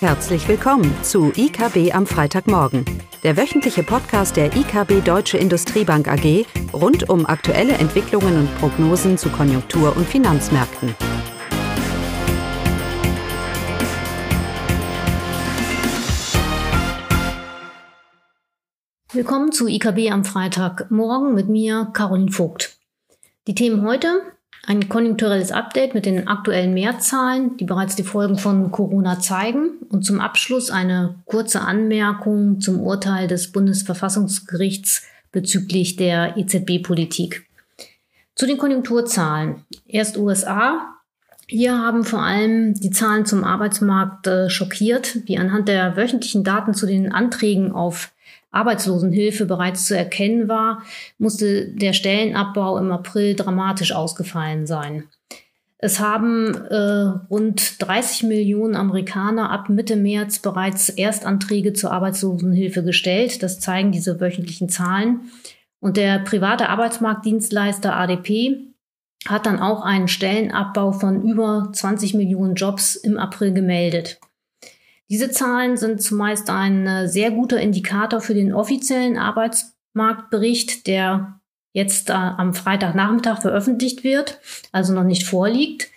Herzlich willkommen zu IKB am Freitagmorgen, der wöchentliche Podcast der IKB Deutsche Industriebank AG rund um aktuelle Entwicklungen und Prognosen zu Konjunktur- und Finanzmärkten. Willkommen zu IKB am Freitagmorgen mit mir, Caroline Vogt. Die Themen heute ein konjunkturelles Update mit den aktuellen Mehrzahlen, die bereits die Folgen von Corona zeigen. Und zum Abschluss eine kurze Anmerkung zum Urteil des Bundesverfassungsgerichts bezüglich der EZB-Politik. Zu den Konjunkturzahlen. Erst USA. Hier haben vor allem die Zahlen zum Arbeitsmarkt äh, schockiert, wie anhand der wöchentlichen Daten zu den Anträgen auf Arbeitslosenhilfe bereits zu erkennen war, musste der Stellenabbau im April dramatisch ausgefallen sein. Es haben äh, rund 30 Millionen Amerikaner ab Mitte März bereits Erstanträge zur Arbeitslosenhilfe gestellt. Das zeigen diese wöchentlichen Zahlen. Und der private Arbeitsmarktdienstleister ADP hat dann auch einen Stellenabbau von über 20 Millionen Jobs im April gemeldet. Diese Zahlen sind zumeist ein äh, sehr guter Indikator für den offiziellen Arbeitsmarktbericht, der jetzt äh, am Freitagnachmittag veröffentlicht wird, also noch nicht vorliegt.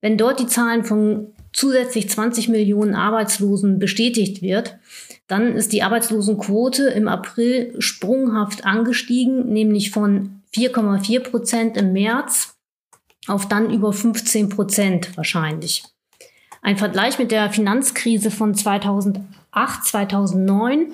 Wenn dort die Zahlen von zusätzlich 20 Millionen Arbeitslosen bestätigt wird, dann ist die Arbeitslosenquote im April sprunghaft angestiegen, nämlich von 4,4 Prozent im März auf dann über 15 Prozent wahrscheinlich. Ein Vergleich mit der Finanzkrise von 2008, 2009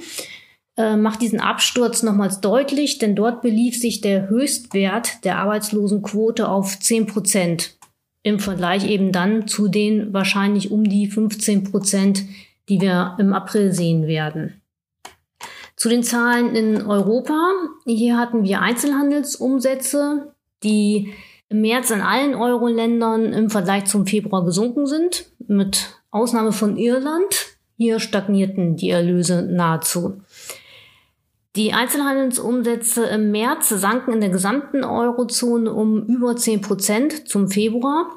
äh, macht diesen Absturz nochmals deutlich, denn dort belief sich der Höchstwert der Arbeitslosenquote auf 10 Prozent. Im Vergleich eben dann zu den wahrscheinlich um die 15 Prozent, die wir im April sehen werden. Zu den Zahlen in Europa. Hier hatten wir Einzelhandelsumsätze, die im März in allen Euro-Ländern im Vergleich zum Februar gesunken sind, mit Ausnahme von Irland. Hier stagnierten die Erlöse nahezu. Die Einzelhandelsumsätze im März sanken in der gesamten Eurozone um über 10 Prozent zum Februar.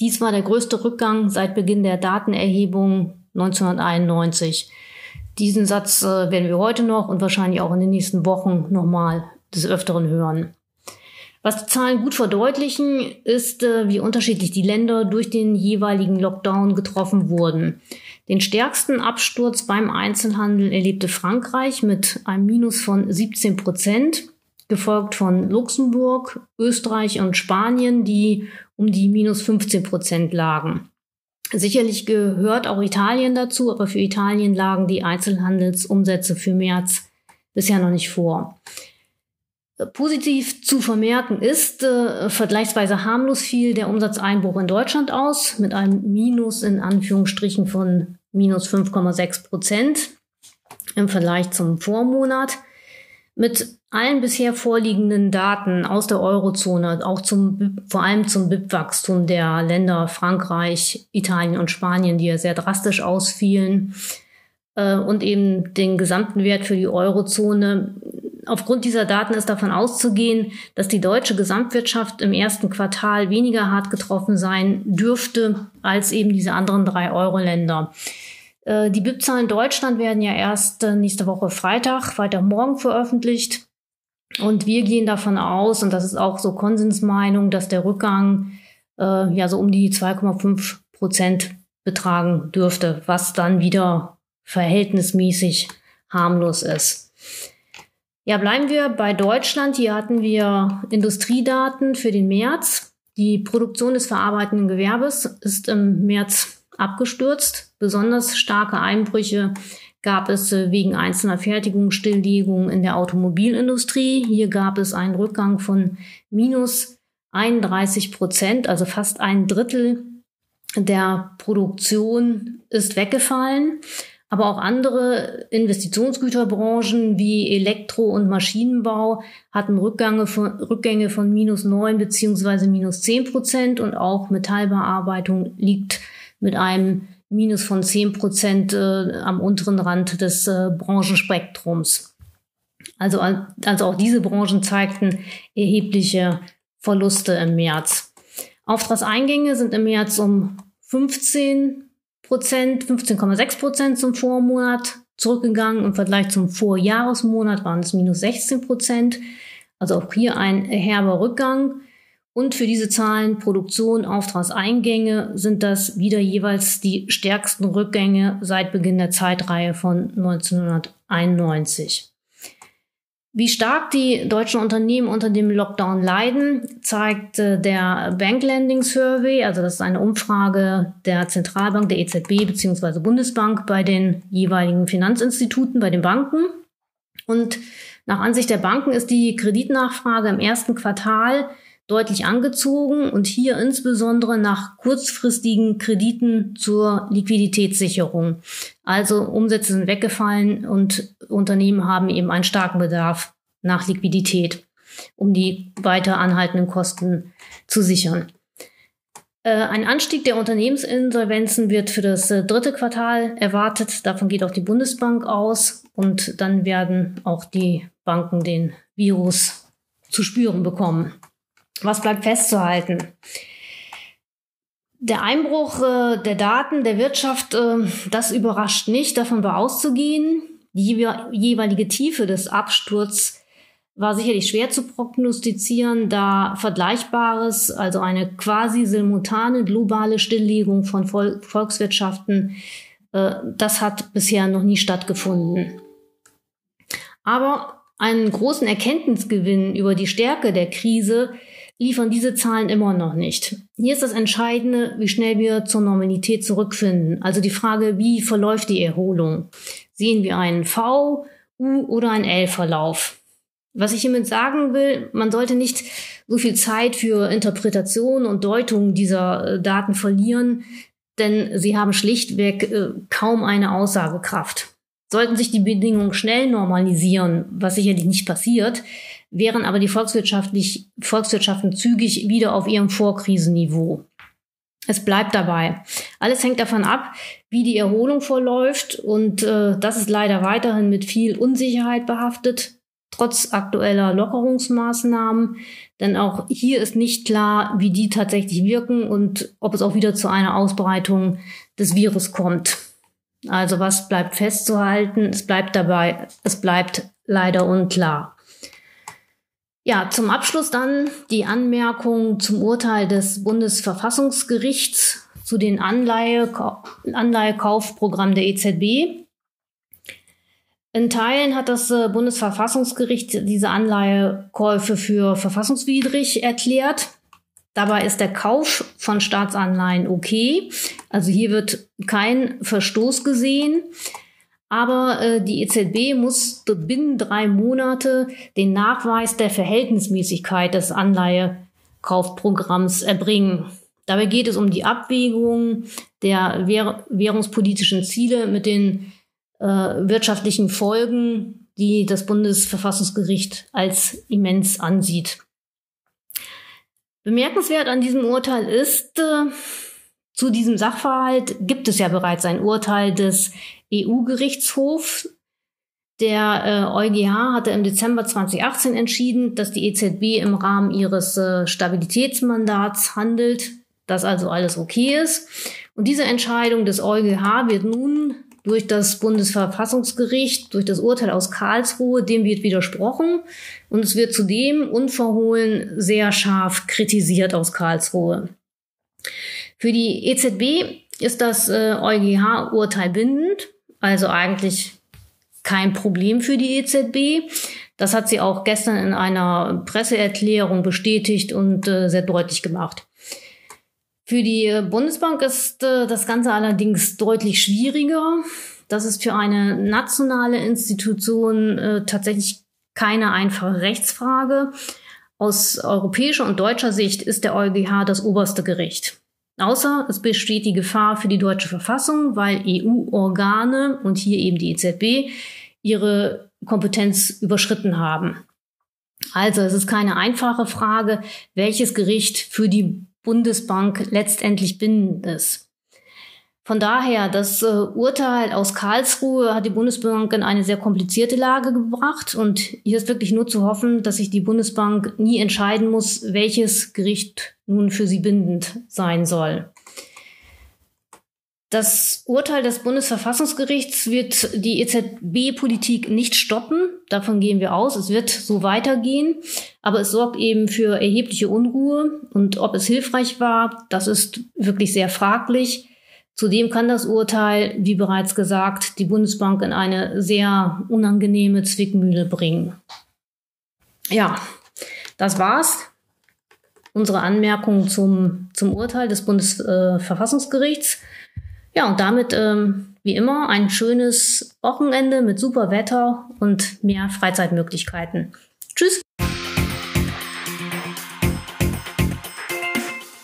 Dies war der größte Rückgang seit Beginn der Datenerhebung 1991. Diesen Satz äh, werden wir heute noch und wahrscheinlich auch in den nächsten Wochen nochmal des Öfteren hören. Was die Zahlen gut verdeutlichen, ist, äh, wie unterschiedlich die Länder durch den jeweiligen Lockdown getroffen wurden. Den stärksten Absturz beim Einzelhandel erlebte Frankreich mit einem Minus von 17 Prozent, gefolgt von Luxemburg, Österreich und Spanien, die um die minus 15 Prozent lagen. Sicherlich gehört auch Italien dazu, aber für Italien lagen die Einzelhandelsumsätze für März bisher noch nicht vor. Positiv zu vermerken ist, äh, vergleichsweise harmlos fiel der Umsatzeinbruch in Deutschland aus, mit einem Minus in Anführungsstrichen von minus 5,6 Prozent im Vergleich zum Vormonat. Mit allen bisher vorliegenden Daten aus der Eurozone, auch zum, vor allem zum BIP-Wachstum der Länder Frankreich, Italien und Spanien, die ja sehr drastisch ausfielen, äh, und eben den gesamten Wert für die Eurozone Aufgrund dieser Daten ist davon auszugehen, dass die deutsche Gesamtwirtschaft im ersten Quartal weniger hart getroffen sein dürfte als eben diese anderen drei Euro-Länder. Äh, die BIP-Zahlen Deutschland werden ja erst äh, nächste Woche Freitag, Freitagmorgen veröffentlicht. Und wir gehen davon aus, und das ist auch so Konsensmeinung, dass der Rückgang äh, ja so um die 2,5 Prozent betragen dürfte, was dann wieder verhältnismäßig harmlos ist. Ja, bleiben wir bei Deutschland. Hier hatten wir Industriedaten für den März. Die Produktion des verarbeitenden Gewerbes ist im März abgestürzt. Besonders starke Einbrüche gab es wegen einzelner Fertigungsstilllegungen in der Automobilindustrie. Hier gab es einen Rückgang von minus 31 Prozent, also fast ein Drittel der Produktion ist weggefallen. Aber auch andere Investitionsgüterbranchen wie Elektro- und Maschinenbau hatten Rückgänge von, Rückgänge von minus neun beziehungsweise minus zehn Prozent und auch Metallbearbeitung liegt mit einem Minus von zehn Prozent äh, am unteren Rand des äh, Branchenspektrums. Also, also auch diese Branchen zeigten erhebliche Verluste im März. Auftragseingänge sind im März um 15 Prozent, 15,6 Prozent zum Vormonat zurückgegangen. Im Vergleich zum Vorjahresmonat waren es minus 16 Prozent. Also auch hier ein herber Rückgang. Und für diese Zahlen Produktion, Auftragseingänge sind das wieder jeweils die stärksten Rückgänge seit Beginn der Zeitreihe von 1991. Wie stark die deutschen Unternehmen unter dem Lockdown leiden, zeigt äh, der Bank Lending Survey, also das ist eine Umfrage der Zentralbank, der EZB bzw. Bundesbank bei den jeweiligen Finanzinstituten, bei den Banken. Und nach Ansicht der Banken ist die Kreditnachfrage im ersten Quartal deutlich angezogen und hier insbesondere nach kurzfristigen Krediten zur Liquiditätssicherung. Also Umsätze sind weggefallen und Unternehmen haben eben einen starken Bedarf nach Liquidität, um die weiter anhaltenden Kosten zu sichern. Äh, ein Anstieg der Unternehmensinsolvenzen wird für das äh, dritte Quartal erwartet. Davon geht auch die Bundesbank aus. Und dann werden auch die Banken den Virus zu spüren bekommen. Was bleibt festzuhalten? Der Einbruch äh, der Daten der Wirtschaft, äh, das überrascht nicht, davon war auszugehen. Die jeweilige Tiefe des Absturzes war sicherlich schwer zu prognostizieren, da Vergleichbares, also eine quasi simultane globale Stilllegung von Vol Volkswirtschaften, äh, das hat bisher noch nie stattgefunden. Aber einen großen Erkenntnisgewinn über die Stärke der Krise liefern diese Zahlen immer noch nicht. Hier ist das Entscheidende, wie schnell wir zur Normalität zurückfinden. Also die Frage, wie verläuft die Erholung? Sehen wir einen V, U oder einen L-Verlauf? Was ich hiermit sagen will, man sollte nicht so viel Zeit für Interpretation und Deutung dieser äh, Daten verlieren, denn sie haben schlichtweg äh, kaum eine Aussagekraft. Sollten sich die Bedingungen schnell normalisieren, was sicherlich nicht passiert, wären aber die volkswirtschaftlich, Volkswirtschaften zügig wieder auf ihrem Vorkrisenniveau. Es bleibt dabei. Alles hängt davon ab, wie die Erholung verläuft und äh, das ist leider weiterhin mit viel Unsicherheit behaftet, trotz aktueller Lockerungsmaßnahmen. Denn auch hier ist nicht klar, wie die tatsächlich wirken und ob es auch wieder zu einer Ausbreitung des Virus kommt. Also was bleibt festzuhalten? Es bleibt dabei, es bleibt leider unklar. Ja, zum Abschluss dann die Anmerkung zum Urteil des Bundesverfassungsgerichts zu den Anleihe, Anleihekaufprogramm der EZB. In Teilen hat das äh, Bundesverfassungsgericht diese Anleihekäufe für verfassungswidrig erklärt. Dabei ist der Kauf von Staatsanleihen okay. Also hier wird kein Verstoß gesehen. Aber äh, die EZB muss binnen drei Monate den Nachweis der Verhältnismäßigkeit des Anleihekaufprogramms erbringen. Dabei geht es um die Abwägung der währ währungspolitischen Ziele mit den äh, wirtschaftlichen Folgen, die das Bundesverfassungsgericht als immens ansieht. Bemerkenswert an diesem Urteil ist, äh, zu diesem Sachverhalt gibt es ja bereits ein Urteil des EU-Gerichtshof. Der äh, EuGH hatte im Dezember 2018 entschieden, dass die EZB im Rahmen ihres äh, Stabilitätsmandats handelt, dass also alles okay ist. Und diese Entscheidung des EuGH wird nun durch das Bundesverfassungsgericht, durch das Urteil aus Karlsruhe, dem wird widersprochen. Und es wird zudem unverhohlen sehr scharf kritisiert aus Karlsruhe. Für die EZB ist das äh, EuGH-Urteil bindend also eigentlich kein Problem für die EZB. Das hat sie auch gestern in einer Presseerklärung bestätigt und äh, sehr deutlich gemacht. Für die Bundesbank ist äh, das Ganze allerdings deutlich schwieriger. Das ist für eine nationale Institution äh, tatsächlich keine einfache Rechtsfrage. Aus europäischer und deutscher Sicht ist der EuGH das oberste Gericht. Außer es besteht die Gefahr für die deutsche Verfassung, weil EU-Organe und hier eben die EZB ihre Kompetenz überschritten haben. Also es ist keine einfache Frage, welches Gericht für die Bundesbank letztendlich bindend ist. Von daher, das äh, Urteil aus Karlsruhe hat die Bundesbank in eine sehr komplizierte Lage gebracht und hier ist wirklich nur zu hoffen, dass sich die Bundesbank nie entscheiden muss, welches Gericht nun für sie bindend sein soll. Das Urteil des Bundesverfassungsgerichts wird die EZB-Politik nicht stoppen. Davon gehen wir aus. Es wird so weitergehen. Aber es sorgt eben für erhebliche Unruhe. Und ob es hilfreich war, das ist wirklich sehr fraglich. Zudem kann das Urteil, wie bereits gesagt, die Bundesbank in eine sehr unangenehme Zwickmühle bringen. Ja, das war's. Unsere Anmerkung zum, zum Urteil des Bundesverfassungsgerichts. Äh, ja, und damit ähm, wie immer ein schönes Wochenende mit super Wetter und mehr Freizeitmöglichkeiten. Tschüss.